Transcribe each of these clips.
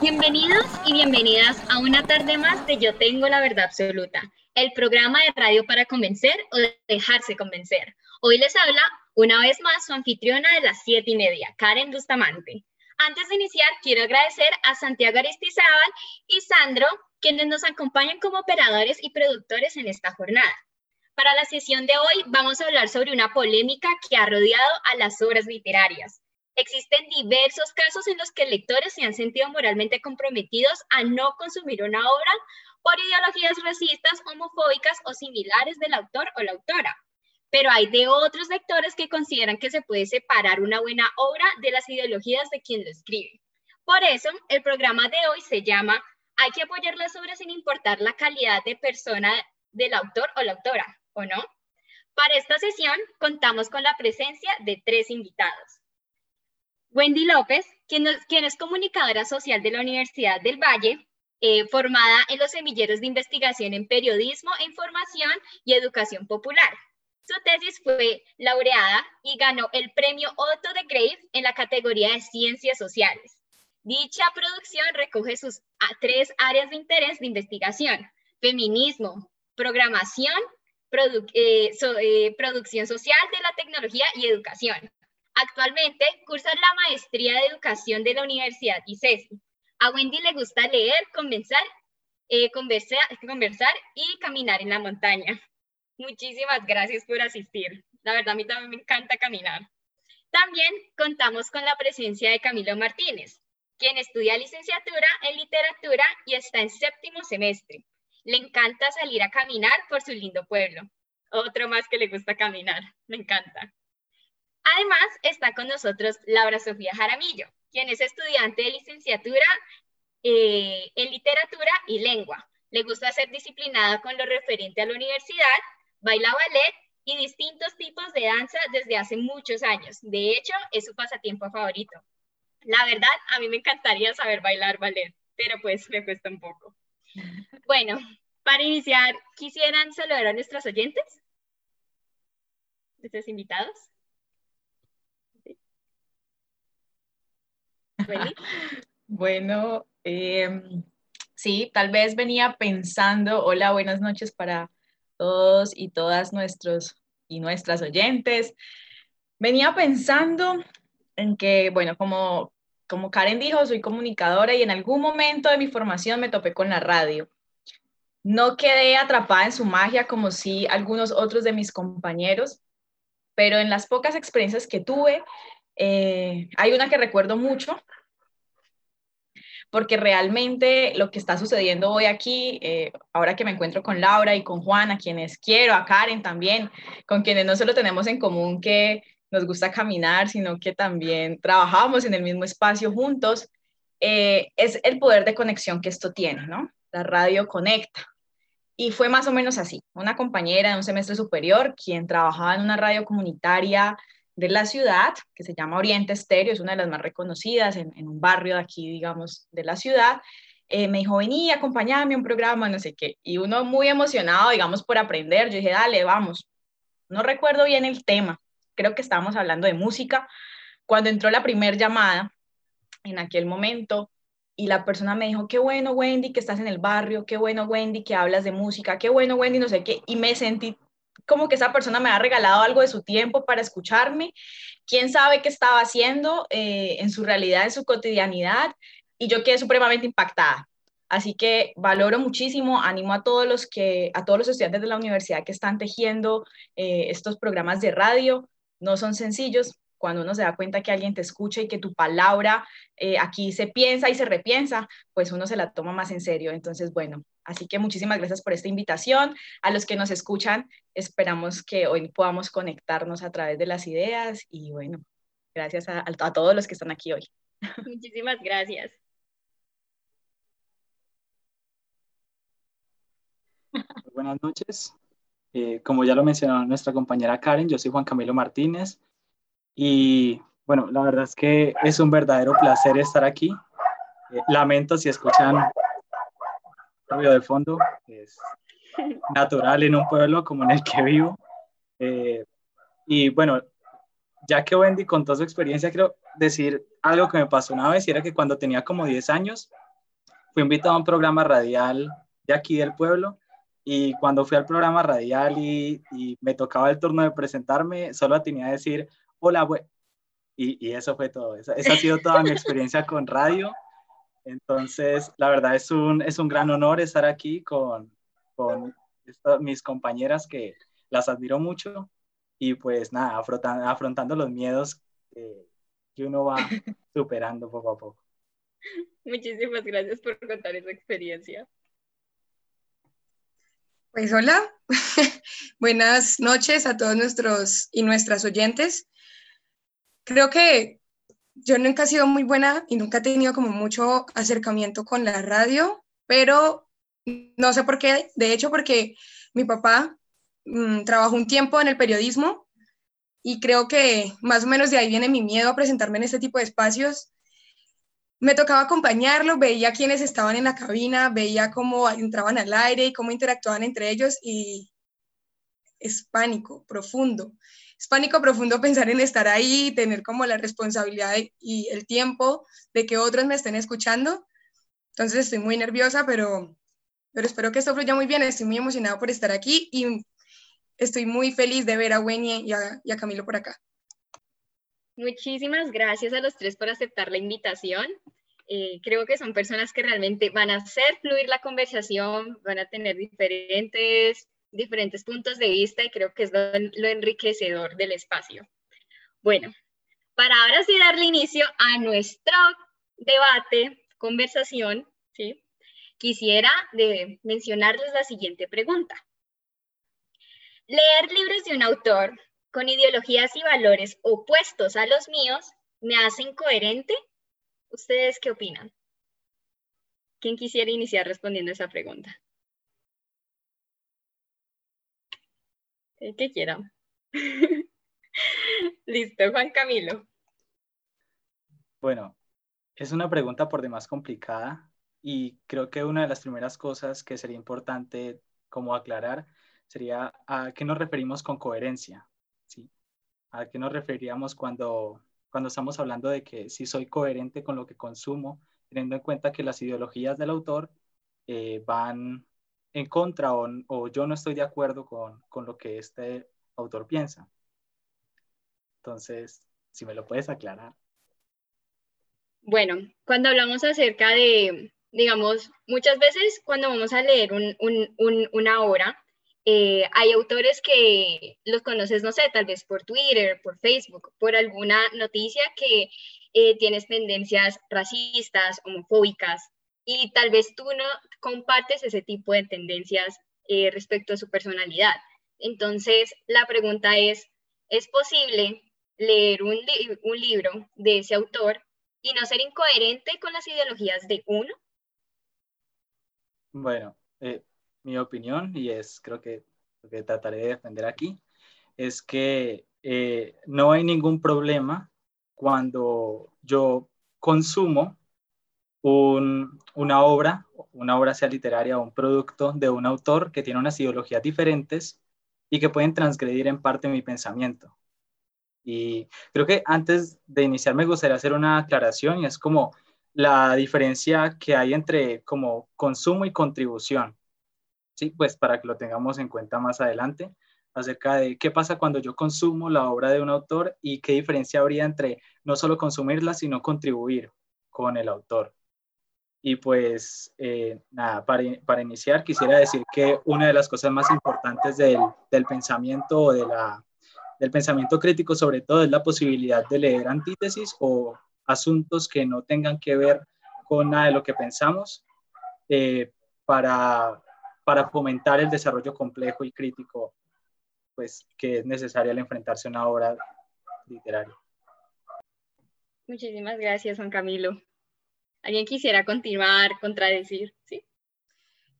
Bienvenidos y bienvenidas a una tarde más de Yo Tengo la Verdad Absoluta, el programa de radio para convencer o dejarse convencer. Hoy les habla una vez más su anfitriona de las siete y media, Karen Bustamante. Antes de iniciar, quiero agradecer a Santiago Aristizábal y Sandro, quienes nos acompañan como operadores y productores en esta jornada. Para la sesión de hoy vamos a hablar sobre una polémica que ha rodeado a las obras literarias. Existen diversos casos en los que lectores se han sentido moralmente comprometidos a no consumir una obra por ideologías racistas, homofóbicas o similares del autor o la autora. Pero hay de otros lectores que consideran que se puede separar una buena obra de las ideologías de quien lo escribe. Por eso, el programa de hoy se llama Hay que apoyar las obras sin importar la calidad de persona del autor o la autora, ¿o no? Para esta sesión contamos con la presencia de tres invitados. Wendy López, quien, es comunicadora social de la Universidad del Valle, eh, formada en los semilleros de investigación en periodismo información y educación popular. Su tesis fue laureada y ganó el premio Otto de Grave en la categoría de ciencias sociales. Dicha producción recoge sus tres áreas de interés de investigación, feminismo, programación, eh, eh, producción social de la tecnología y educación. Actualmente cursa la maestría de educación de la Universidad ICESI. A Wendy le gusta leer, eh, conversar, conversar y caminar en la montaña. Muchísimas gracias por asistir. La verdad, a mí también me encanta caminar. También contamos con la presencia de Camilo Martínez, quien estudia licenciatura en literatura y está en séptimo semestre. Le encanta salir a caminar por su lindo pueblo. Otro más que le gusta caminar. Me encanta. Además, está con nosotros Laura Sofía Jaramillo, quien es estudiante de licenciatura eh, en literatura y lengua. Le gusta ser disciplinada con lo referente a la universidad, baila ballet y distintos tipos de danza desde hace muchos años. De hecho, es su pasatiempo favorito. La verdad, a mí me encantaría saber bailar ballet, pero pues me cuesta un poco. Bueno, para iniciar, ¿quisieran saludar a nuestros oyentes? ¿Nuestros invitados? bueno, em, sí, tal vez venía pensando, hola, buenas noches para todos y todas nuestros y nuestras oyentes. Venía pensando en que, bueno, como, como Karen dijo, soy comunicadora y en algún momento de mi formación me topé con la radio. No quedé atrapada en su magia como si algunos otros de mis compañeros, pero en las pocas experiencias que tuve, eh, hay una que recuerdo mucho, porque realmente lo que está sucediendo hoy aquí, eh, ahora que me encuentro con Laura y con Juan, a quienes quiero, a Karen también, con quienes no solo tenemos en común que nos gusta caminar, sino que también trabajamos en el mismo espacio juntos, eh, es el poder de conexión que esto tiene, ¿no? La radio conecta. Y fue más o menos así, una compañera de un semestre superior, quien trabajaba en una radio comunitaria de la ciudad, que se llama Oriente Estéreo, es una de las más reconocidas en, un barrio de aquí, digamos, de la ciudad. Eh, me dijo, vení, acompáñame a un programa, no sé qué. Y uno muy emocionado, digamos, por aprender. Yo dije, dale, vamos. No recuerdo bien el tema. Creo que estábamos hablando de música. Cuando entró la primera llamada, en aquel momento, y la persona me dijo, qué bueno, Wendy, que estás en el barrio, qué bueno, Wendy, que hablas de música, qué bueno, Wendy, no sé qué. Y me sentí como que esa persona me ha regalado algo de su tiempo para escucharme, quién sabe qué estaba haciendo eh, en su realidad, en su cotidianidad, y yo quedé supremamente impactada. Así que valoro muchísimo, animo a todos los que, a todos los estudiantes de la universidad que están tejiendo eh, estos programas de radio. No son sencillos, cuando uno se da cuenta que alguien te escucha y que tu palabra eh, aquí se piensa y se repiensa, pues uno se la toma más en serio. Entonces, bueno, así que muchísimas gracias por esta invitación. A los que nos escuchan, esperamos que hoy podamos conectarnos a través de las ideas y bueno, gracias a, todos los que están aquí hoy. Muchísimas gracias. Buenas noches. Eh, como ya lo mencionó nuestra compañera Karen, yo soy Juan Camilo Martínez, y bueno, la verdad es que es un verdadero placer estar aquí. Eh, lamento si escuchan ruido de fondo, es natural en un pueblo como en el que vivo. Eh, y bueno, ya que Wendy contó su experiencia, quiero decir algo que me pasó una vez y era que cuando tenía como 10 años, fui invitado a un programa radial de aquí del pueblo y cuando fui al programa radial y, me tocaba el turno de presentarme, solo tenía que decir, hola, y, y, eso fue todo. Esa, esa, ha sido toda mi experiencia con radio. Entonces, la verdad es un, es un gran honor estar aquí con, con mis compañeras que las admiro mucho y pues nada, afrontando, afrontando los miedos que, que uno va superando poco a poco. Muchísimas gracias por contar esa experiencia. Pues hola, buenas noches a todos nuestros y nuestras oyentes. Creo que yo nunca he sido muy buena y nunca he tenido como mucho acercamiento con la radio, pero no sé por qué, de hecho porque mi papá mm, trabajó un tiempo en el periodismo y creo que más o menos de ahí viene mi miedo a presentarme en este tipo de espacios me tocaba acompañarlo, veía quiénes estaban en la cabina, veía cómo entraban al aire y cómo interactuaban entre ellos y es pánico profundo. Es pánico profundo pensar en estar ahí, tener como la responsabilidad y el tiempo de que otros me estén escuchando. Entonces estoy muy nerviosa, pero, pero espero que esto fluya muy bien. Estoy muy emocionada por estar aquí y estoy muy feliz de ver a Wendy y a, y a Camilo por acá. Muchísimas gracias a los tres por aceptar la invitación. Eh, creo que son personas que realmente van a hacer fluir la conversación, van a tener diferentes, diferentes puntos de vista y creo que es lo, enriquecedor del espacio. Bueno, para ahora sí darle inicio a nuestro debate, conversación, quisiera de mencionarles la siguiente pregunta. Leer libros de un autor con ideologías y valores opuestos a los míos me hacen coherente? ¿Ustedes qué opinan? ¿Quién quisiera iniciar respondiendo esa pregunta? El que quiera. Listo, Juan Camilo. Bueno, es una pregunta por demás complicada y creo que una de las primeras cosas que sería importante como aclarar sería a qué nos referimos con coherencia. ¿A qué nos referíamos cuando, cuando estamos hablando de que si soy coherente con lo que consumo, teniendo en cuenta que las ideologías del autor eh, van en contra o, yo no estoy de acuerdo con, con lo que este autor piensa? Entonces, si me lo puedes aclarar. Bueno, cuando hablamos acerca de, digamos, muchas veces cuando vamos a leer un, un, una obra, eh, hay autores que los conoces, no sé, tal vez por Twitter, por Facebook, por alguna noticia que eh, tienes tendencias racistas, homofóbicas, y tal vez tú no compartes ese tipo de tendencias eh, respecto a su personalidad. Entonces, la pregunta es, ¿es posible leer un, un libro de ese autor y no ser incoherente con las ideologías de uno? Bueno, mi opinión, y es creo que lo que trataré de defender aquí, es que eh, no hay ningún problema cuando yo consumo una obra, una obra sea literaria o un producto de un autor que tiene unas ideologías diferentes y que pueden transgredir en parte mi pensamiento. Y creo que antes de iniciar me gustaría hacer una aclaración y es como la diferencia que hay entre como consumo y contribución. ¿sí? Pues para que lo tengamos en cuenta más adelante, acerca de qué pasa cuando yo consumo la obra de un autor y qué diferencia habría entre no solo consumirla, sino contribuir con el autor. Y pues eh, nada, para, para, iniciar quisiera decir que una de las cosas más importantes del, del pensamiento o de la, del pensamiento crítico sobre todo es la posibilidad de leer antítesis o asuntos que no tengan que ver con nada de lo que pensamos eh, para para fomentar el desarrollo complejo y crítico pues, que es necesario al enfrentarse a una obra literaria. Muchísimas gracias, Juan Camilo. ¿Alguien quisiera continuar, contradecir? ¿Sí?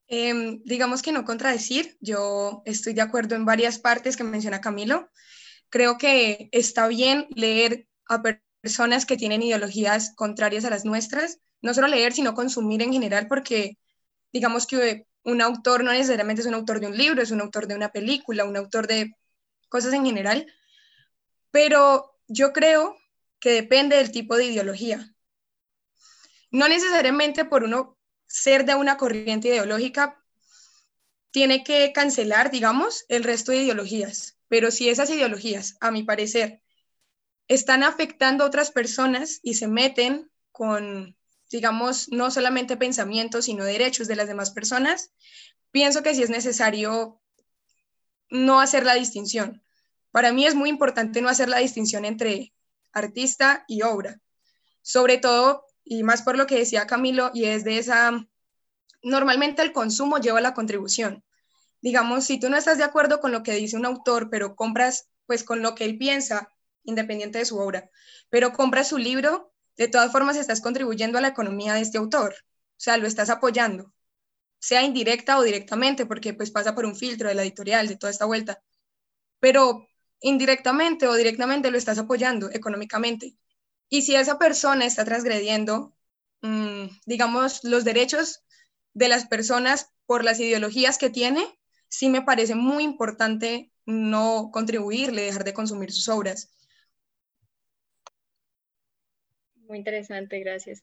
Em, digamos que no contradecir, yo estoy de acuerdo en varias partes que menciona Camilo. Creo que está bien leer a personas que tienen ideologías contrarias a las nuestras, no solo leer, sino consumir en general, porque digamos que un autor no necesariamente es un autor de un libro, es un autor de una película, un autor de cosas en general, pero yo creo que depende del tipo de ideología. No necesariamente por uno ser de una corriente ideológica tiene que cancelar, digamos, el resto de ideologías. Pero si esas ideologías, a mi parecer, están afectando a otras personas y se meten con, digamos, no solamente pensamientos, sino derechos de las demás personas, pienso que sí es necesario no hacer la distinción. Para mí es muy importante no hacer la distinción entre artista y obra, sobre todo, y más por lo que decía Camilo, y es de esa, normalmente el consumo lleva la contribución. Digamos, si tú no estás de acuerdo con lo que dice un autor, pero compras pues con lo que él piensa, independiente de su obra, pero compras su libro, de todas formas estás contribuyendo a la economía de este autor, o sea, lo estás apoyando, sea indirecta o directamente, porque pues pasa por un filtro de la editorial, de toda esta vuelta, pero indirectamente o directamente lo estás apoyando económicamente. Y si esa persona está transgrediendo, mm, digamos, los derechos de las personas por las ideologías que tiene, sí me parece muy importante no contribuirle, dejar de consumir sus obras. Muy interesante, gracias.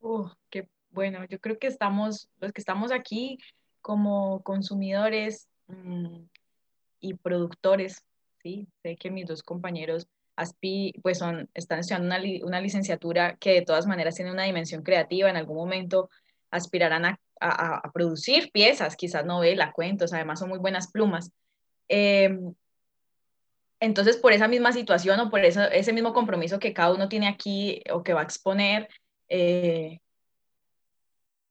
Uh, qué bueno, yo creo que estamos, los que estamos aquí como consumidores mm, y productores, ¿sí? Sé que mis dos compañeros ASPI, pues son, están estudiando una, una licenciatura que de todas maneras tiene una dimensión creativa, en algún momento aspirarán a a, producir piezas, quizás novela, cuentos, además son muy buenas plumas. Em, entonces, por esa misma situación o por eso, ese mismo compromiso que cada uno tiene aquí o que va a exponer, eh,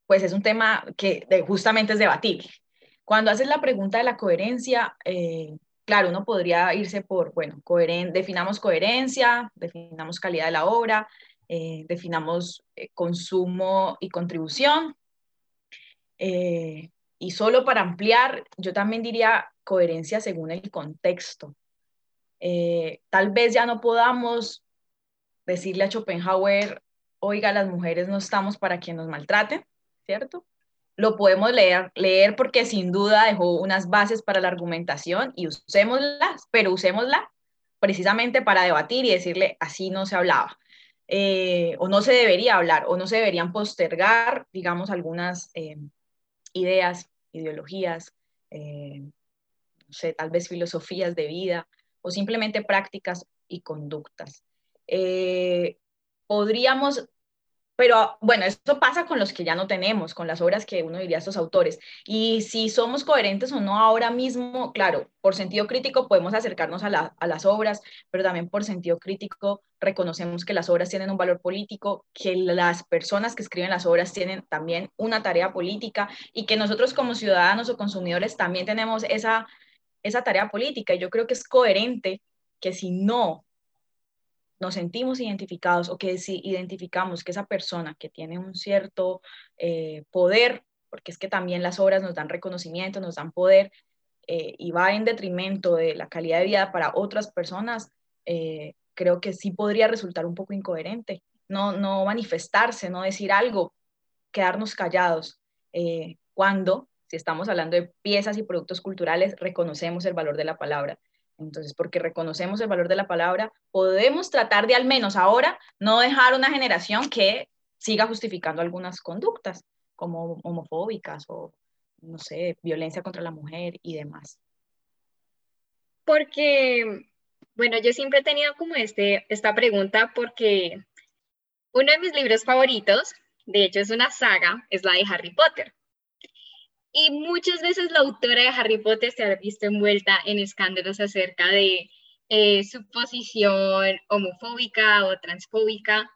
pues es un tema que justamente es debatible. Cuando haces la pregunta de la coherencia, eh, claro, uno podría irse por, bueno, definamos coherencia, definamos calidad de la obra, eh, definamos consumo y contribución, eh, y solo para ampliar, yo también diría coherencia según el contexto. Eh, tal vez ya no podamos decirle a Schopenhauer, oiga, las mujeres no estamos para que nos maltraten, ¿cierto? Lo podemos leer, leer porque sin duda dejó unas bases para la argumentación y usémoslas, pero usémosla precisamente para debatir y decirle, así no se hablaba. Eh, o no se debería hablar, o no se deberían postergar, digamos, algunas ideas, ideologías, eh, tal vez filosofías de vida o simplemente prácticas y conductas. Eh, podríamos pero bueno, esto pasa con los que ya no tenemos, con las obras que uno diría estos autores. Y si somos coherentes o no ahora mismo, claro, por sentido crítico podemos acercarnos a, las obras, pero también por sentido crítico reconocemos que las obras tienen un valor político, que las personas que escriben las obras tienen también una tarea política y que nosotros como ciudadanos o consumidores también tenemos esa, esa tarea política. Y yo creo que es coherente que si no nos sentimos identificados o que si identificamos que esa persona que tiene un cierto eh, poder, porque es que también las obras nos dan reconocimiento, nos dan poder eh, y va en detrimento de la calidad de vida para otras personas, eh, creo que sí podría resultar un poco incoherente. No, no manifestarse, no decir algo, quedarnos callados, cuando, si estamos hablando de piezas y productos culturales, reconocemos el valor de la palabra. Entonces, porque reconocemos el valor de la palabra, podemos tratar de al menos ahora no dejar una generación que siga justificando algunas conductas como homofóbicas o, no sé, violencia contra la mujer y demás. Porque, bueno, yo siempre he tenido como este, esta pregunta porque uno de mis libros favoritos, de hecho es una saga, es la de Harry Potter. Y muchas veces la autora de Harry Potter se ha visto envuelta en escándalos acerca de eh, su posición homofóbica o transfóbica.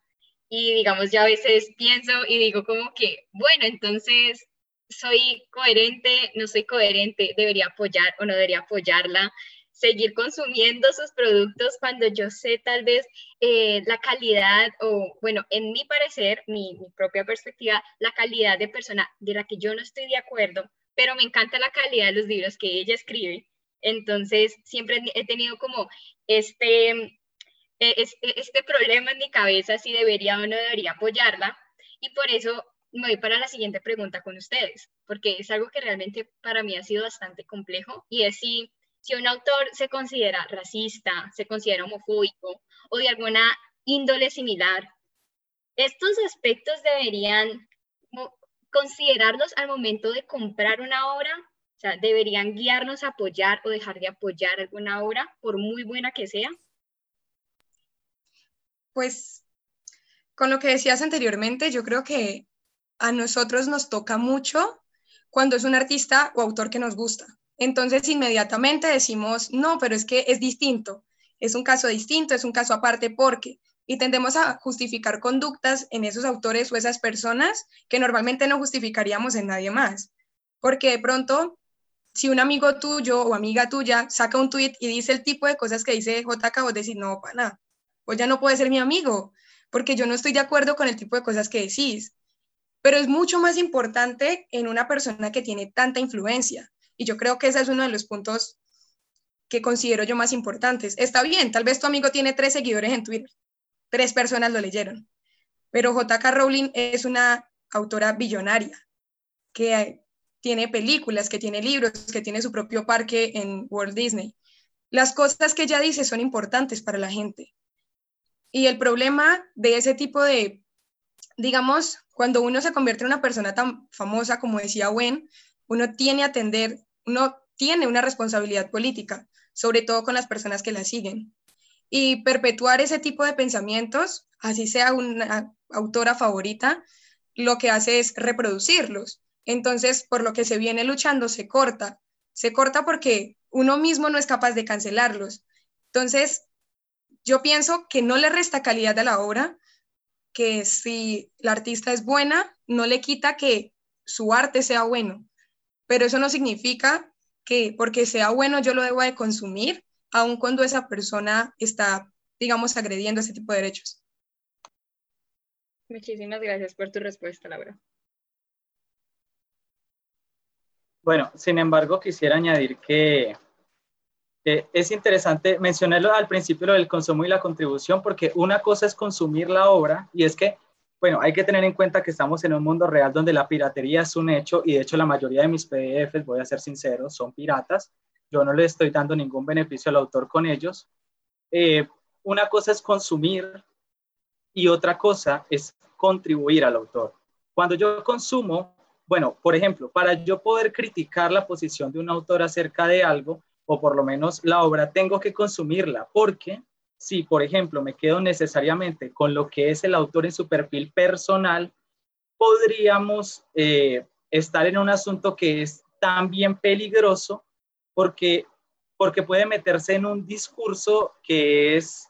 Y digamos, yo a veces pienso y digo como que, bueno, entonces soy coherente, no soy coherente, debería apoyar o no debería apoyarla seguir consumiendo sus productos cuando yo sé tal vez eh, la calidad o, bueno, en mi parecer, mi, propia perspectiva, la calidad de persona de la que yo no estoy de acuerdo, pero me encanta la calidad de los libros que ella escribe. Entonces, siempre he tenido como este, e, este, este problema en mi cabeza si debería o no debería apoyarla. Y por eso me voy para la siguiente pregunta con ustedes, porque es algo que realmente para mí ha sido bastante complejo y es si si un autor se considera racista, se considera homofóbico o de alguna índole similar, estos aspectos deberían considerarlos al momento de comprar una obra, o sea, deberían guiarnos a apoyar o dejar de apoyar alguna obra, por muy buena que sea. Pues con lo que decías anteriormente, yo creo que a nosotros nos toca mucho cuando es un artista o autor que nos gusta. Entonces inmediatamente decimos, no, pero es que es distinto, es un caso distinto, es un caso aparte porque, y tendemos a justificar conductas en esos autores o esas personas que normalmente no justificaríamos en nadie más. Porque de pronto, si un amigo tuyo o amiga tuya saca un tweet y dice el tipo de cosas que dice JK, vos decís, no, pana, pues ya no puede ser mi amigo, porque yo no estoy de acuerdo con el tipo de cosas que decís. Pero es mucho más importante en una persona que tiene tanta influencia. Y yo creo que ese es uno de los puntos que considero yo más importantes. Está bien, tal vez tu amigo tiene tres seguidores en Twitter, tres personas lo leyeron, pero JK Rowling es una autora billonaria que tiene películas, que tiene libros, que tiene su propio parque en Walt Disney. Las cosas que ella dice son importantes para la gente. Y el problema de ese tipo de, digamos, cuando uno se convierte en una persona tan famosa como decía Gwen, uno tiene atender, uno tiene una responsabilidad política, sobre todo con las personas que la siguen. Y perpetuar ese tipo de pensamientos, así sea una autora favorita, lo que hace es reproducirlos. Entonces, por lo que se viene luchando, se corta. Se corta porque uno mismo no es capaz de cancelarlos. Entonces, yo pienso que no le resta calidad a la obra, que si la artista es buena, no le quita que su arte sea bueno, pero eso no significa que porque sea bueno yo lo debo de consumir, aun cuando esa persona está, digamos, agrediendo ese tipo de derechos. Muchísimas gracias por tu respuesta, Laura. Bueno, sin embargo, quisiera añadir que es interesante mencionarlo al principio lo del consumo y la contribución, porque una cosa es consumir la obra y es que, bueno, hay que tener en cuenta que estamos en un mundo real donde la piratería es un hecho y de hecho la mayoría de mis PDFs, voy a ser sincero, son piratas. Yo no le estoy dando ningún beneficio al autor con ellos. Eh, una cosa es consumir y otra cosa es contribuir al autor. Cuando yo consumo, bueno, por ejemplo, para yo poder criticar la posición de un autor acerca de algo, o por lo menos la obra, tengo que consumirla, porque si, por ejemplo, me quedo necesariamente con lo que es el autor en su perfil personal, podríamos eh, estar en un asunto que es también peligroso porque, porque puede meterse en un discurso que es,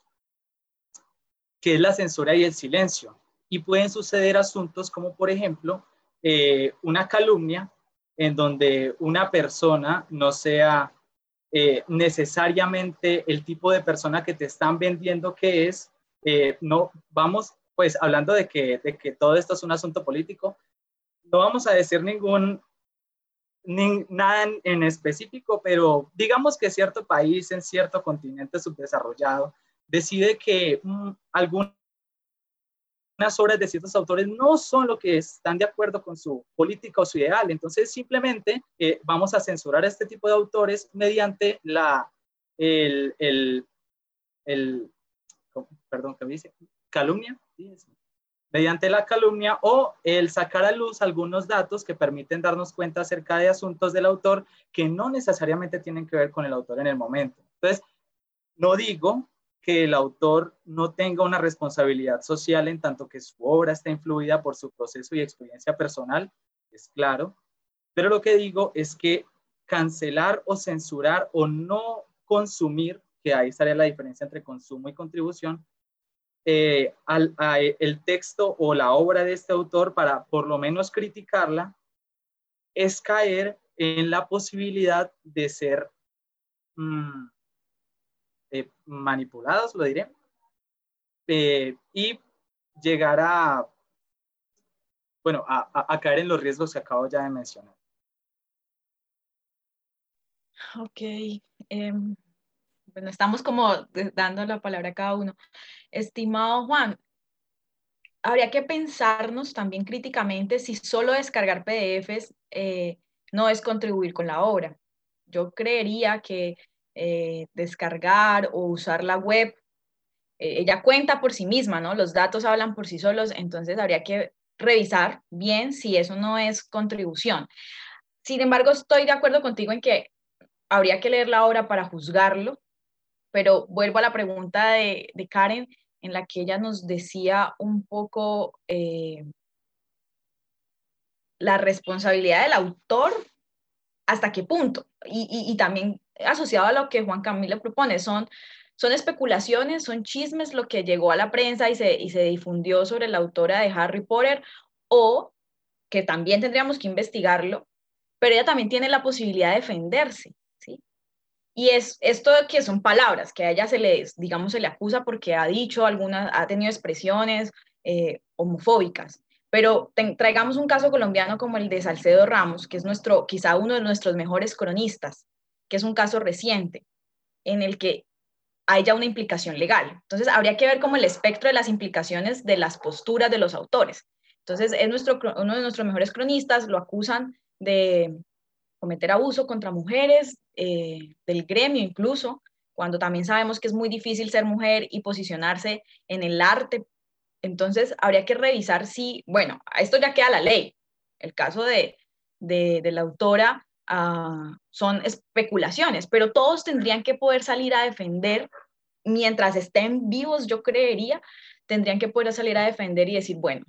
que es la censura y el silencio. Y pueden suceder asuntos como, por ejemplo, eh, una calumnia en donde una persona no sea eh, necesariamente el tipo de persona que te están vendiendo que es. Eh, no, vamos, pues hablando de que, de que todo esto es un asunto político, no vamos a decir ningún, nada en, específico, pero digamos que cierto país en cierto continente subdesarrollado decide que mm, algún unas obras de ciertos autores no son lo que están de acuerdo con su política o su ideal. Entonces, simplemente eh, vamos a censurar a este tipo de autores mediante la, el, el, perdón, ¿qué dice? Calumnia. Mediante la calumnia o el sacar a luz algunos datos que permiten darnos cuenta acerca de asuntos del autor que no necesariamente tienen que ver con el autor en el momento. Entonces, no digo que el autor no tenga una responsabilidad social en tanto que su obra está influida por su proceso y experiencia personal, es claro, pero lo que digo es que cancelar o censurar o no consumir, que ahí estaría la diferencia entre consumo y contribución, eh, al, el texto o la obra de este autor para por lo menos criticarla, es caer en la posibilidad de ser mm, eh, manipulados, lo diré, eh, y llegar a, bueno, a, caer en los riesgos que acabo ya de mencionar. Ok. Em, bueno, estamos como dando la palabra a cada uno. Estimado Juan, habría que pensarnos también críticamente si solo descargar PDFs eh, no es contribuir con la obra. Yo creería que eh, descargar o usar la web, eh, ella cuenta por sí misma, ¿no? Los datos hablan por sí solos, entonces habría que revisar bien si eso no es contribución. Sin embargo, estoy de acuerdo contigo en que habría que leer la obra para juzgarlo, pero vuelvo a la pregunta de, Karen, en la que ella nos decía un poco eh, la responsabilidad del autor, hasta qué punto, y, también asociado a lo que Juan Camilo propone, son, son especulaciones, son chismes lo que llegó a la prensa y se, y se difundió sobre la autora de Harry Potter, o que también tendríamos que investigarlo, pero ella también tiene la posibilidad de defenderse. Y es esto que son palabras, que a ella se le, digamos, se le acusa porque ha dicho algunas, ha tenido expresiones eh, homofóbicas. Pero traigamos un caso colombiano como el de Salcedo Ramos, que es nuestro, quizá uno de nuestros mejores cronistas, que es un caso reciente, en el que hay ya una implicación legal. Entonces, habría que ver como el espectro de las implicaciones de las posturas de los autores. Entonces, es nuestro, uno de nuestros mejores cronistas, lo acusan de cometer abuso contra mujeres, eh, del gremio incluso, cuando también sabemos que es muy difícil ser mujer y posicionarse en el arte. Entonces, habría que revisar si, bueno, esto ya queda la ley. El caso de, de, la autora ah, son especulaciones, pero todos tendrían que poder salir a defender, mientras estén vivos, yo creería, tendrían que poder salir a defender y decir, bueno,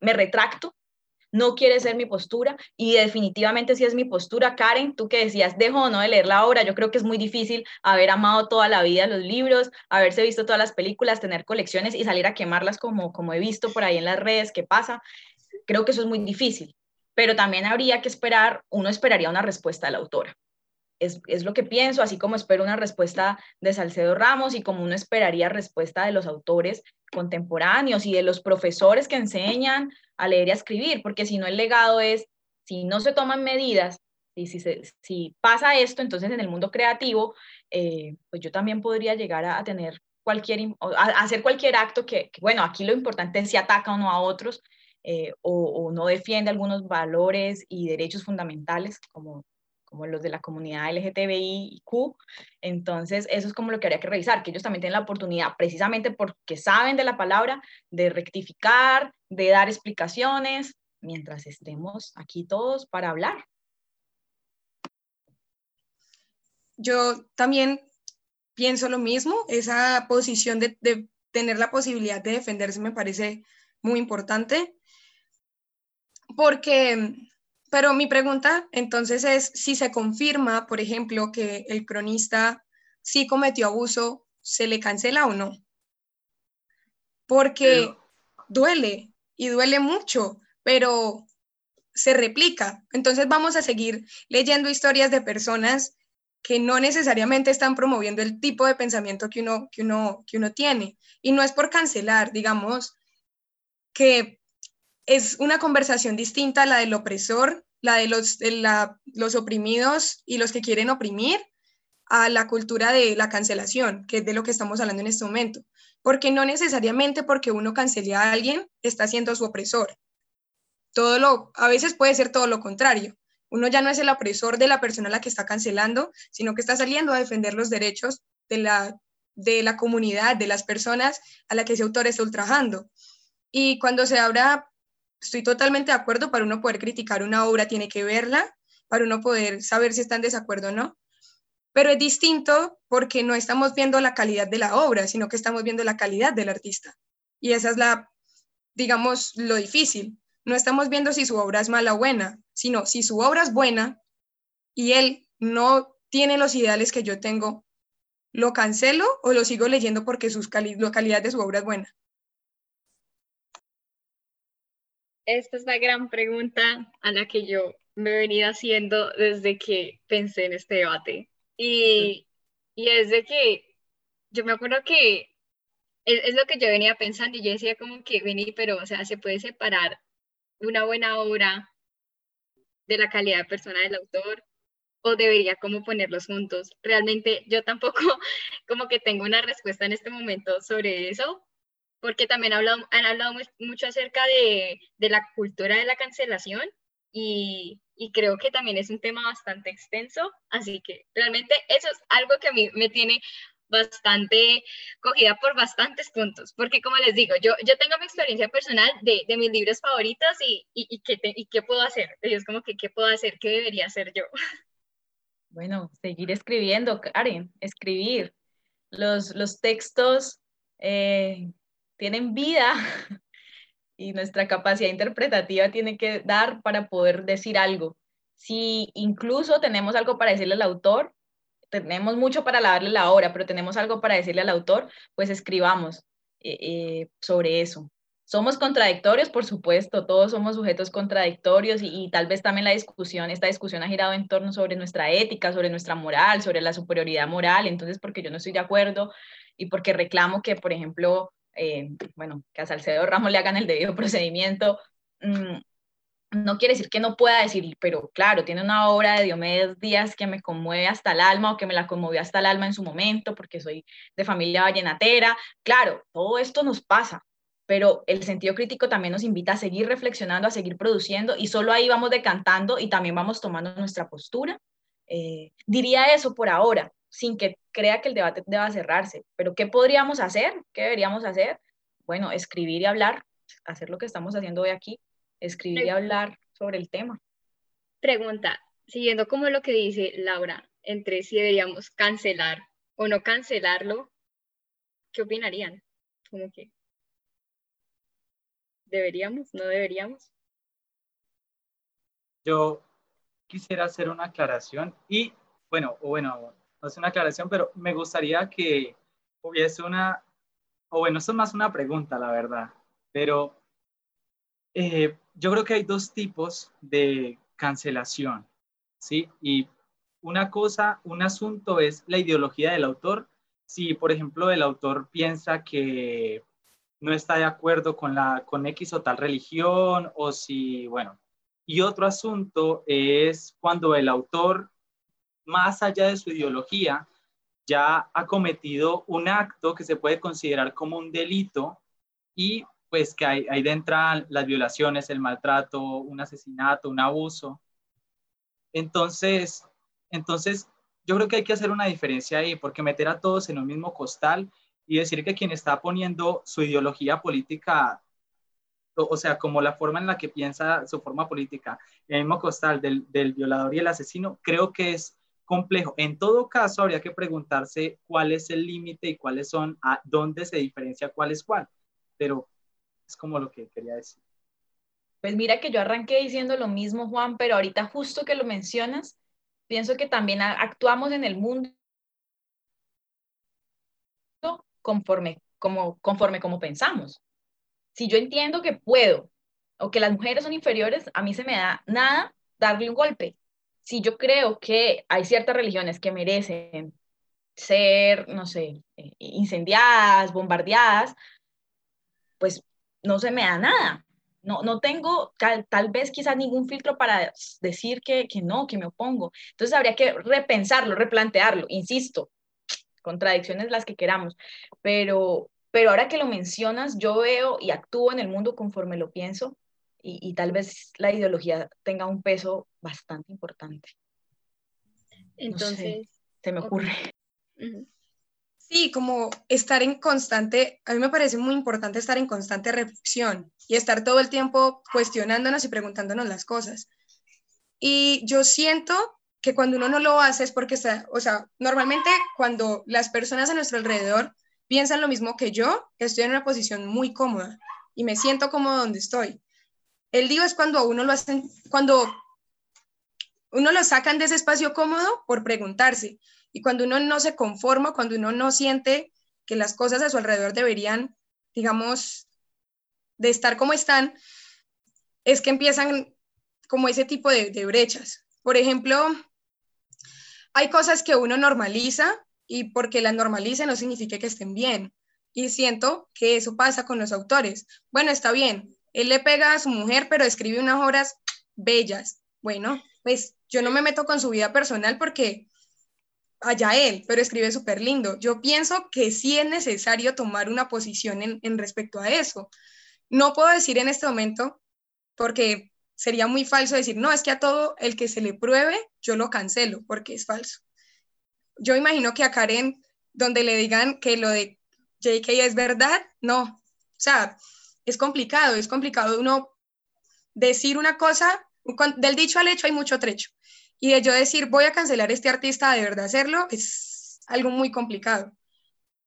me retracto, no quiere ser mi postura y definitivamente si es mi postura, Karen, tú que decías, dejo o no de leer la obra, yo creo que es muy difícil haber amado toda la vida los libros, haberse visto todas las películas, tener colecciones y salir a quemarlas como, como he visto por ahí en las redes que pasa. Creo que eso es muy difícil, pero también habría que esperar, uno esperaría una respuesta de la autora. Es, es, lo que pienso, así como espero una respuesta de Salcedo Ramos y como uno esperaría respuesta de los autores contemporáneos y de los profesores que enseñan a leer y a escribir, porque si no el legado es, si no se toman medidas, y si, si pasa esto, entonces en el mundo creativo, eh, pues yo también podría llegar a, tener cualquier, hacer cualquier acto que, bueno, aquí lo importante es si ataca o no a otros, eh, o, no defiende algunos valores y derechos fundamentales, como como los de la comunidad LGTBIQ. Entonces, eso es como lo que habría que revisar, que ellos también tienen la oportunidad, precisamente porque saben de la palabra, de rectificar, de dar explicaciones, mientras estemos aquí todos para hablar. Yo también pienso lo mismo, esa posición de tener la posibilidad de defenderse me parece muy importante, porque pero mi pregunta entonces es si se confirma, por ejemplo, que el cronista sí cometió abuso, ¿se le cancela o no? Porque duele y duele mucho, pero se replica. Entonces vamos a seguir leyendo historias de personas que no necesariamente están promoviendo el tipo de pensamiento que uno, que uno, que uno tiene. Y no es por cancelar, digamos, que es una conversación distinta a la del opresor, la de los, los oprimidos y los que quieren oprimir, a la cultura de la cancelación, que es de lo que estamos hablando en este momento. Porque no necesariamente porque uno cancele a alguien está siendo su opresor. Todo lo, a veces puede ser todo lo contrario. Uno ya no es el opresor de la persona a la que está cancelando, sino que está saliendo a defender los derechos de la, de la comunidad, de las personas a la que ese autor está ultrajando. Y cuando se habla estoy totalmente de acuerdo, para uno poder criticar una obra tiene que verla, para uno poder saber si está en desacuerdo o no. Pero es distinto porque no estamos viendo la calidad de la obra, sino que estamos viendo la calidad del artista. Y esa es la, digamos, lo difícil. No estamos viendo si su obra es mala o buena, sino si su obra es buena y él no tiene los ideales que yo tengo, ¿lo cancelo o lo sigo leyendo porque sus la calidad de su obra es buena? Esta es la gran pregunta a la que yo me he venido haciendo desde que pensé en este debate. Y, y es de que yo me acuerdo que es, lo que yo venía pensando y yo decía como que vení, pero o sea, se puede separar una buena obra de la calidad de persona del autor o debería como ponerlos juntos. Realmente yo tampoco como que tengo una respuesta en este momento sobre eso, porque también hablado, han hablado mucho acerca de, de, la cultura de la cancelación y, y, creo que también es un tema bastante extenso, así que realmente eso es algo que a mí me tiene bastante cogida por bastantes puntos, porque como les digo, yo, yo tengo mi experiencia personal de, de mis libros favoritos y, y, y, qué y qué puedo hacer. Es como que, ¿qué puedo hacer? ¿Qué debería hacer yo? Bueno, seguir escribiendo, Karen, escribir. Los, los textos eh, tienen vida y nuestra capacidad interpretativa tiene que dar para poder decir algo. Si incluso tenemos algo para decirle al autor, tenemos mucho para darle la obra, pero tenemos algo para decirle al autor, pues escribamos eh, eh, sobre eso. Somos contradictorios, por supuesto, todos somos sujetos contradictorios y, tal vez también la discusión, esta discusión ha girado en torno sobre nuestra ética, sobre nuestra moral, sobre la superioridad moral, entonces porque yo no estoy de acuerdo y porque reclamo que, por ejemplo, eh, bueno, que a Salcedo Ramos le hagan el debido procedimiento, mm, no quiere decir que no pueda decir, pero claro, tiene una obra de Diomedes Díaz que me conmueve hasta el alma o que me la conmovió hasta el alma en su momento porque soy de familia vallenatera. Claro, todo esto nos pasa, pero el sentido crítico también nos invita a seguir reflexionando, a seguir produciendo y solo ahí vamos decantando y también vamos tomando nuestra postura. Eh, diría eso por ahora, sin que crea que el debate deba cerrarse, pero ¿qué podríamos hacer? ¿Qué deberíamos hacer? Bueno, escribir y hablar, hacer lo que estamos haciendo hoy aquí, escribir y hablar sobre el tema. Pregunta, siguiendo como lo que dice Laura, entre si deberíamos cancelar o no cancelarlo, ¿qué opinarían? Como que deberíamos, no deberíamos. Yo quisiera hacer una aclaración y, bueno, bueno, es una aclaración, pero me gustaría que hubiese una, o bueno, esto es más una pregunta, la verdad, pero eh, yo creo que hay dos tipos de cancelación, ¿sí? Y una cosa, un asunto es la ideología del autor. Si, por ejemplo, el autor piensa que no está de acuerdo con, la, con X o tal religión, o si, bueno. Y otro asunto es cuando el autor, más allá de su ideología, ya ha cometido un acto que se puede considerar como un delito y pues que ahí, ahí entran las violaciones, el maltrato, un asesinato, un abuso. Entonces, entonces, yo creo que hay que hacer una diferencia ahí, porque meter a todos en un mismo costal y decir que quien está poniendo su ideología política, o, sea, como la forma en la que piensa su forma política, en el mismo costal del, del violador y el asesino, creo que es En todo caso, habría que preguntarse cuál es el límite y cuáles son, a dónde se diferencia cuál es cuál. Pero es como lo que quería decir. Pues mira que yo arranqué diciendo lo mismo, Juan, pero ahorita justo que lo mencionas, pienso que también actuamos en el mundo conforme como, conforme como pensamos. Si yo entiendo que puedo o que las mujeres son inferiores, a mí se me da nada darle un golpe. Si yo creo que hay ciertas religiones que merecen ser, no sé, eh, incendiadas, bombardeadas, pues no se me da nada. No, no tengo tal, vez quizás ningún filtro para decir que, que no, que me opongo. Entonces habría que repensarlo, replantearlo, insisto, contradicciones las que queramos, pero, pero ahora que lo mencionas, yo veo y actúo en el mundo conforme lo pienso y, y tal vez la ideología tenga un peso bastante importante. Entonces, se me ocurre. Sí, como estar en constante, a mí me parece muy importante estar en constante reflexión y estar todo el tiempo cuestionándonos y preguntándonos las cosas. Y yo siento que cuando uno no lo hace es porque está, o sea, normalmente cuando las personas a nuestro alrededor piensan lo mismo que yo, estoy en una posición muy cómoda y me siento cómodo donde estoy. El lío es cuando uno lo hacen, cuando uno lo sacan de ese espacio cómodo por preguntarse y cuando uno no se conforma, cuando uno no siente que las cosas a su alrededor deberían, digamos, de estar como están, es que empiezan como ese tipo de, de brechas. Por ejemplo, hay cosas que uno normaliza y porque las normalice no significa que estén bien. Y siento que eso pasa con los autores. Bueno, está bien, él le pega a su mujer, pero escribe unas obras bellas. Bueno, pues yo no me meto con su vida personal porque allá él, pero escribe súper lindo. Yo pienso que sí es necesario tomar una posición en, respecto a eso. No puedo decir en este momento, porque sería muy falso decir, no, es que a todo el que se le pruebe, yo lo cancelo, porque es falso. Yo imagino que a Karen donde le digan que lo de JK es verdad, no. O sea, es complicado, es complicado uno decir una cosa, del dicho al hecho hay mucho trecho. Y de yo decir, voy a cancelar este artista, de verdad hacerlo, es algo muy complicado.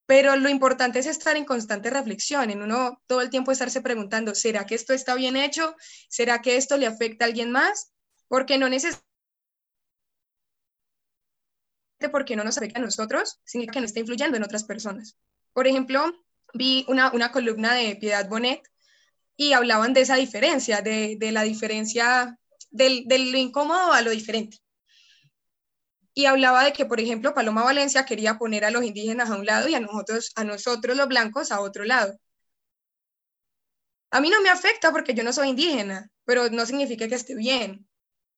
Pero lo importante es estar en constante reflexión, en uno todo el tiempo estarse preguntando, ¿será que esto está bien hecho? ¿Será que esto le afecta a alguien más? Porque no necesariamente porque no nos afecta a nosotros, significa que no está influyendo en otras personas. Por ejemplo, vi una, columna de Piedad Bonet y hablaban de esa diferencia, de, la diferencia del, de lo incómodo a lo diferente. Y hablaba de que, por ejemplo, Paloma Valencia quería poner a los indígenas a un lado y a nosotros, a nosotros los blancos a otro lado. A mí no me afecta porque yo no soy indígena, pero no significa que esté bien,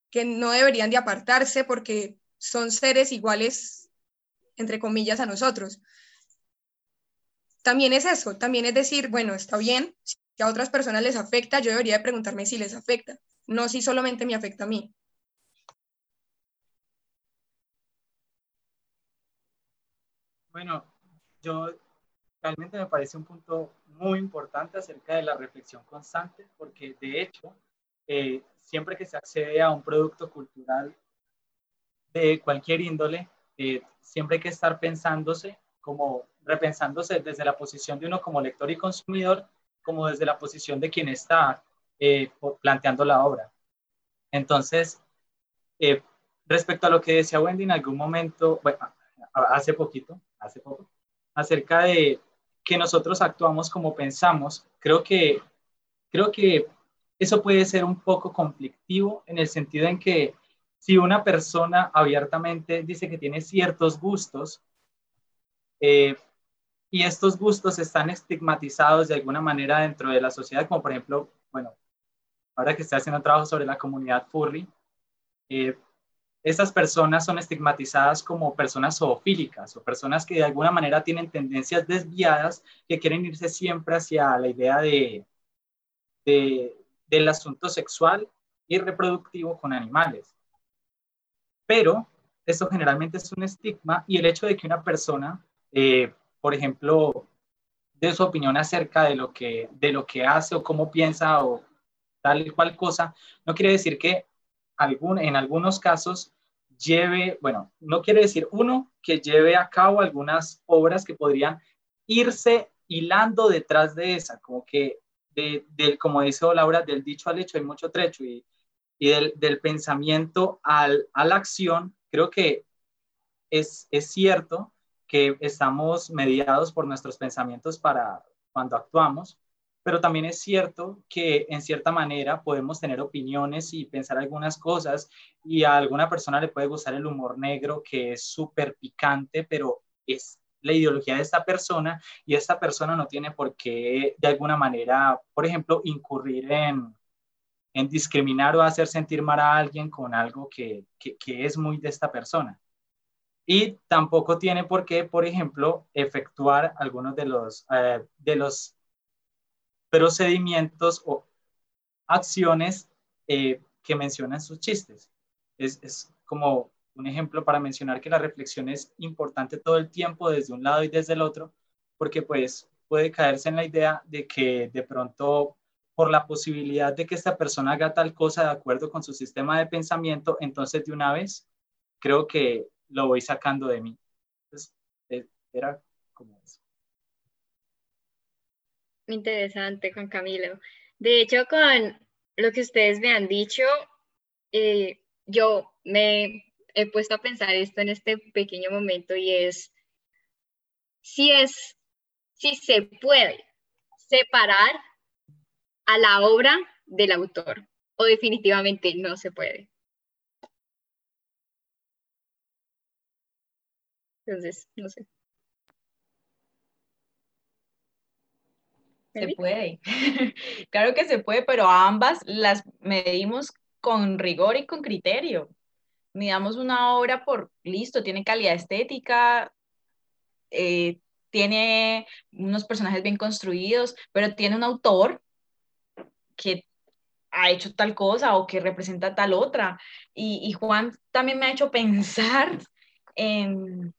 que no deberían de apartarse porque son seres iguales, entre comillas, a nosotros. También es eso, también es decir, bueno, está bien, si a otras personas les afecta, yo debería preguntarme si les afecta, no si solamente me afecta a mí. Bueno, yo realmente me parece un punto muy importante acerca de la reflexión constante, porque de hecho, eh, siempre que se accede a un producto cultural de cualquier índole, eh, siempre hay que estar pensándose como repensándose desde la posición de uno como lector y consumidor como desde la posición de quien está eh, planteando la obra. Entonces, eh, respecto a lo que decía Wendy en algún momento, bueno, hace poquito, hace poco, acerca de que nosotros actuamos como pensamos, creo que, creo que eso puede ser un poco conflictivo en el sentido en que si una persona abiertamente dice que tiene ciertos gustos, eh, y estos gustos están estigmatizados de alguna manera dentro de la sociedad, como por ejemplo, bueno, ahora que estoy haciendo trabajo sobre la comunidad furry, eh, estas personas son estigmatizadas como personas zoofílicas o personas que de alguna manera tienen tendencias desviadas que quieren irse siempre hacia la idea de, de del asunto sexual y reproductivo con animales. Pero esto generalmente es un estigma y el hecho de que una persona eh, por ejemplo, de su opinión acerca de lo que, de lo que hace o cómo piensa o tal y cual cosa, no quiere decir que algún, en algunos casos lleve, bueno, no quiere decir uno que lleve a cabo algunas obras que podrían irse hilando detrás de esa, como que, de, como dice Laura, del dicho al hecho hay mucho trecho y, y del, del, pensamiento al, a la acción, creo que es, es cierto que estamos mediados por nuestros pensamientos para cuando actuamos, pero también es cierto que en cierta manera podemos tener opiniones y pensar algunas cosas y a alguna persona le puede gustar el humor negro que es súper picante, pero es la ideología de esta persona y esta persona no tiene por qué de alguna manera, por ejemplo, incurrir en, en discriminar o hacer sentir mal a alguien con algo que, que, que es muy de esta persona y tampoco tiene por qué, por ejemplo, efectuar algunos de los, eh, de los procedimientos o acciones eh, que mencionan sus chistes. Es, es, como un ejemplo para mencionar que la reflexión es importante todo el tiempo desde un lado y desde el otro, porque pues puede caerse en la idea de que de pronto por la posibilidad de que esta persona haga tal cosa de acuerdo con su sistema de pensamiento, entonces de una vez creo que lo voy sacando de mí. Entonces, eh, era como eso. Interesante, Juan Camilo. De hecho, con lo que ustedes me han dicho, eh, yo me he puesto a pensar esto en este pequeño momento y es si es, si se puede separar a la obra del autor o definitivamente no se puede. Entonces, no sé. Se puede. claro que se puede, pero ambas las medimos con rigor y con criterio. Midamos una obra por, listo, tiene calidad estética, eh, tiene unos personajes bien construidos, pero tiene un autor que ha hecho tal cosa o que representa tal otra. Y, y Juan también me ha hecho pensar en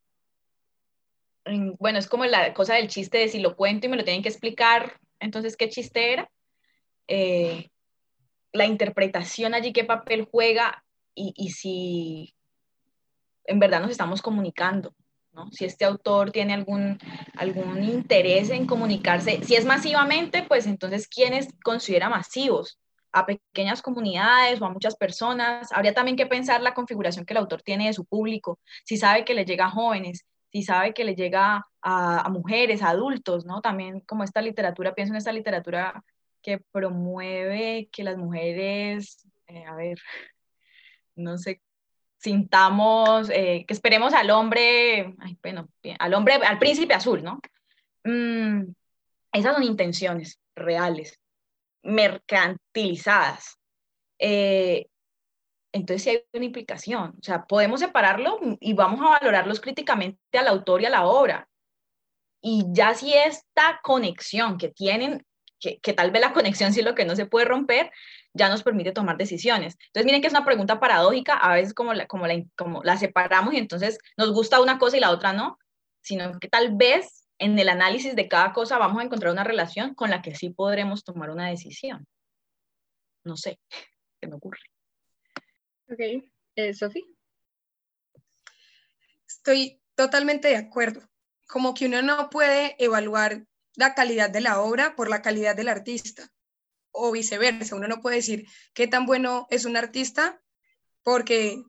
bueno, es como la cosa del chiste de si lo cuento y me lo tienen que explicar, entonces, ¿qué chiste era? Eh, la interpretación allí, qué papel juega y, y, si en verdad nos estamos comunicando, ¿no? Si este autor tiene algún, algún interés en comunicarse, si es masivamente, pues entonces, ¿quiénes considera masivos? a pequeñas comunidades o a muchas personas. Habría también que pensar la configuración que el autor tiene de su público, si sabe que le llega a jóvenes, si sabe que le llega a, mujeres, a adultos, ¿no? También como esta literatura, pienso en esta literatura que promueve que las mujeres, eh, a ver, no sé, sintamos, eh, que esperemos al hombre, ay, bueno, al hombre, al príncipe azul, ¿no? Mm, esas son intenciones reales, mercantilizadas. Eh, entonces sí hay una implicación. O sea, podemos separarlo y vamos a valorarlos críticamente al autor y a la obra. Y ya si esta conexión que tienen, que, tal vez la conexión sí es lo que no se puede romper, ya nos permite tomar decisiones. Entonces miren que es una pregunta paradójica, a veces como la, como la, como la separamos y entonces nos gusta una cosa y la otra no, sino que tal vez en el análisis de cada cosa vamos a encontrar una relación con la que sí podremos tomar una decisión. No sé, ¿qué me ocurre? Ok, eh, Sofi. Estoy totalmente de acuerdo. Como que uno no puede evaluar la calidad de la obra por la calidad del artista o viceversa. Uno no puede decir qué tan bueno es un artista porque,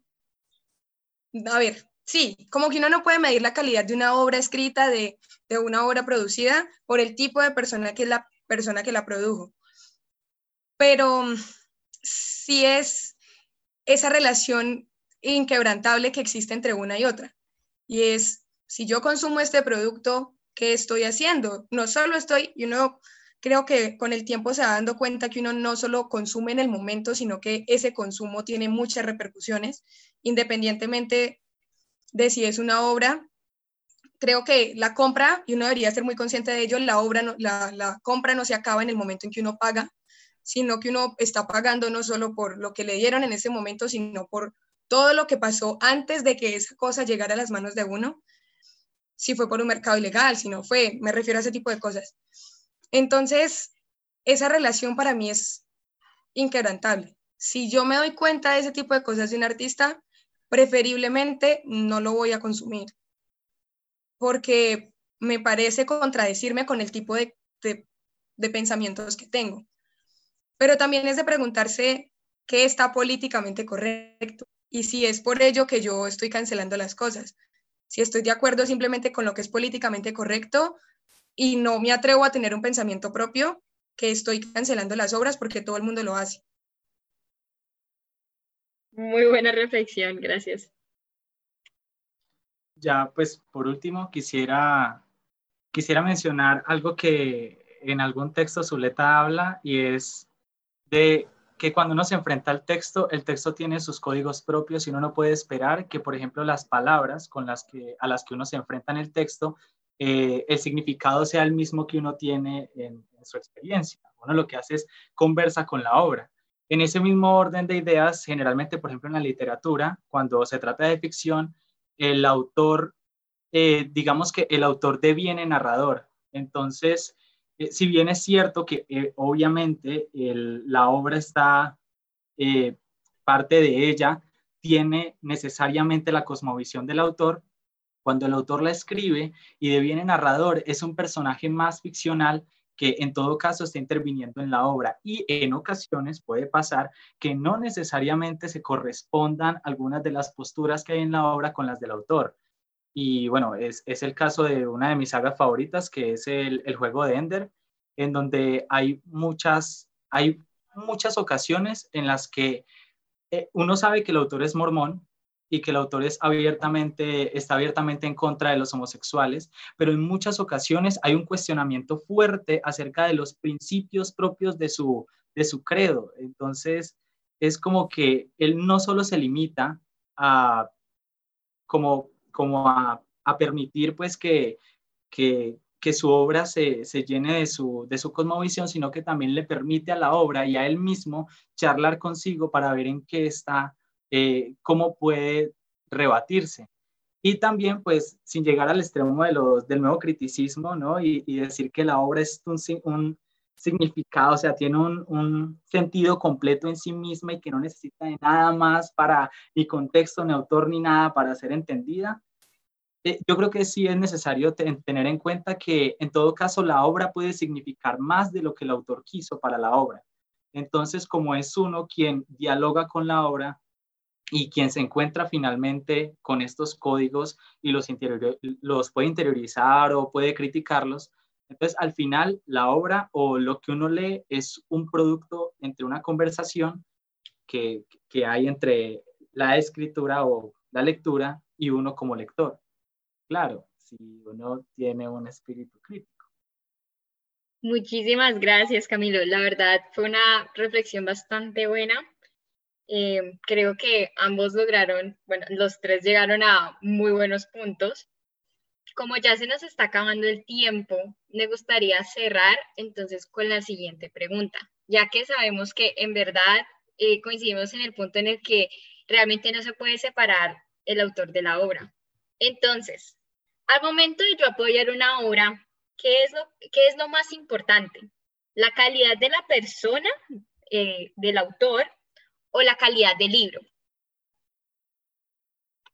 a ver, sí, como que uno no puede medir la calidad de una obra escrita, de, de una obra producida por el tipo de persona que es la persona que la produjo. Pero sí es esa relación inquebrantable que existe entre una y otra. Y es, si yo consumo este producto, ¿qué estoy haciendo? No solo estoy, y uno creo que con el tiempo se va dando cuenta que uno no solo consume en el momento, sino que ese consumo tiene muchas repercusiones, independientemente de si es una obra. Creo que la compra, y uno debería ser muy consciente de ello, la obra, la, la compra no se acaba en el momento en que uno paga, sino que uno está pagando no solo por lo que le dieron en ese momento, sino por todo lo que pasó antes de que esa cosa llegara a las manos de uno, si fue por un mercado ilegal, si no fue, me refiero a ese tipo de cosas. Entonces, esa relación para mí es inquebrantable. Si yo me doy cuenta de ese tipo de cosas de un artista, preferiblemente no lo voy a consumir, porque me parece contradecirme con el tipo de, de, de pensamientos que tengo pero también es de preguntarse qué está políticamente correcto y si es por ello que yo estoy cancelando las cosas. Si estoy de acuerdo simplemente con lo que es políticamente correcto y no me atrevo a tener un pensamiento propio, que estoy cancelando las obras porque todo el mundo lo hace. Muy buena reflexión, gracias. Ya, pues por último, quisiera, quisiera mencionar algo que en algún texto Zuleta habla y es de que cuando uno se enfrenta al texto, el texto tiene sus códigos propios y uno no puede esperar que, por ejemplo, las palabras con las que, a las que uno se enfrenta en el texto, eh, el significado sea el mismo que uno tiene en, su experiencia. Uno lo que hace es conversa con la obra. En ese mismo orden de ideas, generalmente, por ejemplo, en la literatura, cuando se trata de ficción, el autor, eh, digamos que el autor deviene narrador. Entonces, eh, si bien es cierto que eh, obviamente la obra está, eh, parte de ella tiene necesariamente la cosmovisión del autor, cuando el autor la escribe y deviene narrador, es un personaje más ficcional que en todo caso está interviniendo en la obra y en ocasiones puede pasar que no necesariamente se correspondan algunas de las posturas que hay en la obra con las del autor. Y bueno, es, es, el caso de una de mis sagas favoritas, que es el, el, juego de Ender, en donde hay muchas, hay muchas ocasiones en las que eh, uno sabe que el autor es mormón y que el autor es abiertamente, está abiertamente en contra de los homosexuales, pero en muchas ocasiones hay un cuestionamiento fuerte acerca de los principios propios de su, de su credo. Entonces, es como que él no solo se limita a como como a, permitir pues que, que, su obra se, llene de su, de su cosmovisión, sino que también le permite a la obra y a él mismo charlar consigo para ver en qué está, eh, cómo puede rebatirse. Y también, pues, sin llegar al extremo de los, del nuevo criticismo, ¿no? Y, decir que la obra es un, un significado, o sea, tiene un, un, sentido completo en sí misma y que no necesita de nada más para ni contexto, ni autor, ni nada para ser entendida. Eh, yo creo que sí es necesario tener en cuenta que en todo caso la obra puede significar más de lo que el autor quiso para la obra. Entonces, como es uno quien dialoga con la obra, y quien se encuentra finalmente con estos códigos y los, los puede interiorizar o puede criticarlos, entonces al final la obra o lo que uno lee es un producto entre una conversación que, que hay entre la escritura o la lectura y uno como lector. Claro, si uno tiene un espíritu crítico. Muchísimas gracias, Camilo. La verdad fue una reflexión bastante buena eh, creo que ambos lograron, bueno, los tres llegaron a muy buenos puntos. Como ya se nos está acabando el tiempo, me gustaría cerrar entonces con la siguiente pregunta, ya que sabemos que en verdad eh, coincidimos en el punto en el que realmente no se puede separar el autor de la obra. Entonces, al momento de yo apoyar una obra, ¿qué es lo, qué es lo más importante? ¿La calidad de la persona, eh, del autor, o la calidad del libro?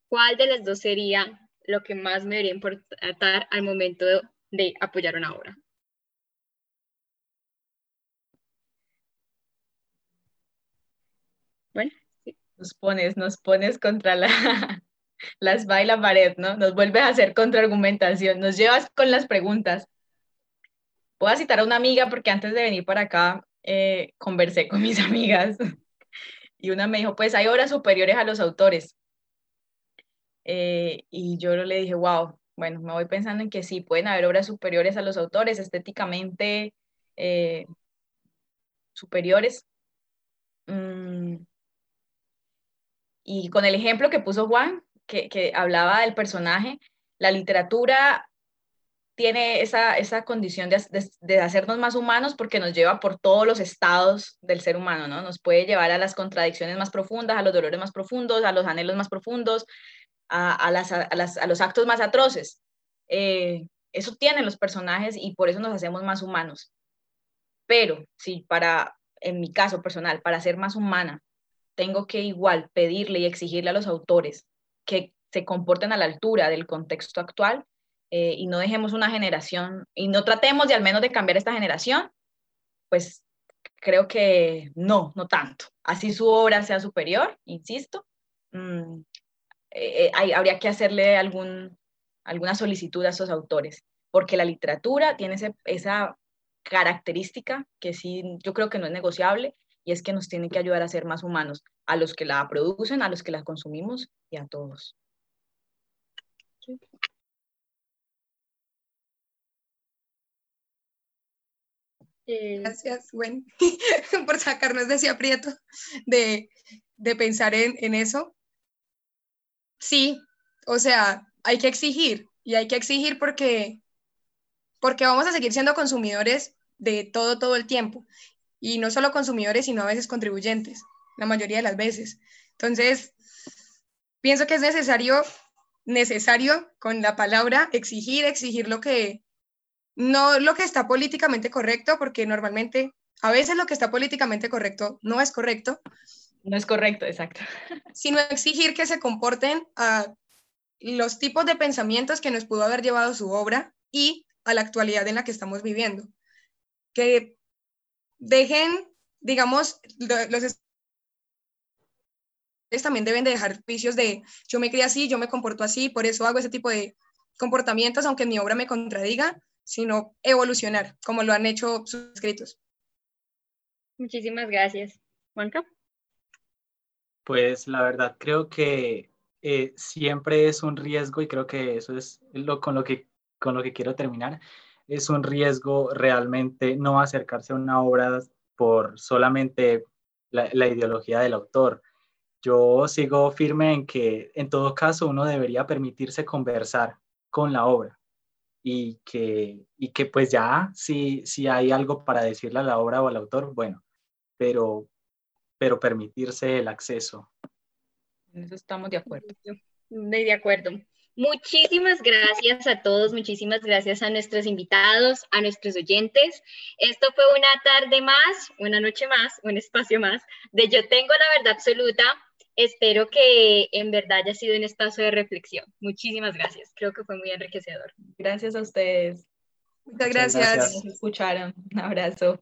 ¿Cuál de las dos sería lo que más me debería importar al momento de, apoyar una obra? Bueno. Nos pones, nos pones contra la, las baila pared, ¿no? Nos vuelves a hacer contraargumentación, nos llevas con las preguntas. Voy a citar a una amiga porque antes de venir para acá eh, conversé con mis amigas y una me dijo, pues hay obras superiores a los autores. Eh, y yo le dije, wow, bueno, me voy pensando en que sí, pueden haber obras superiores a los autores, estéticamente eh, superiores. Mm. Y con el ejemplo que puso Juan, que, que hablaba del personaje, la literatura tiene esa, esa condición de, de, hacernos más humanos porque nos lleva por todos los estados del ser humano, ¿no? Nos puede llevar a las contradicciones más profundas, a los dolores más profundos, a los anhelos más profundos, a, los actos más atroces. Eh, eso tienen los personajes y por eso nos hacemos más humanos. Pero si para, en mi caso personal, para ser más humana, tengo que igual pedirle y exigirle a los autores que se comporten a la altura del contexto actual, eh, y no dejemos una generación y no tratemos de al menos de cambiar esta generación, pues creo que no, no tanto. Así su obra sea superior, insisto, mm, eh, eh, habría que hacerle algún, alguna solicitud a esos autores, porque la literatura tiene esa característica que sí, yo creo que no es negociable, y es que nos tiene que ayudar a ser más humanos, a los que la producen, a los que la consumimos y a todos. Eh, Gracias, Gwen, por sacarnos de ese aprieto de, de pensar en, en, eso. Sí, o sea, hay que exigir y hay que exigir porque, porque vamos a seguir siendo consumidores de todo, todo el tiempo. Y no solo consumidores, sino a veces contribuyentes, la mayoría de las veces. Entonces, pienso que es necesario, necesario con la palabra exigir, exigir lo que, no lo que está políticamente correcto, porque normalmente a veces lo que está políticamente correcto no es correcto. No es correcto, exacto. Sino exigir que se comporten a los tipos de pensamientos que nos pudo haber llevado su obra y a la actualidad en la que estamos viviendo. Que dejen, digamos, los también deben de dejar juicios de yo me crié así, yo me comporto así, por eso hago ese tipo de comportamientos, aunque mi obra me contradiga, sino evolucionar, como lo han hecho sus escritos. Muchísimas gracias. Juanca. Pues la verdad creo que eh, siempre es un riesgo y creo que eso es lo, con, lo que, con lo que quiero terminar. Es un riesgo realmente no acercarse a una obra por solamente la, la ideología del autor. Yo sigo firme en que en todo caso uno debería permitirse conversar con la obra y que, y que pues ya si, si hay algo para decirle a la obra o al autor, bueno, pero, pero permitirse el acceso. En eso estamos de acuerdo. De acuerdo. Muchísimas gracias a todos, muchísimas gracias a nuestros invitados, a nuestros oyentes. Esto fue una tarde más, una noche más, un espacio más de Yo Tengo la Verdad Absoluta. Espero que en verdad haya sido un espacio de reflexión. Muchísimas gracias. Creo que fue muy enriquecedor. Gracias a ustedes. Muchas gracias. escucharon. Un abrazo.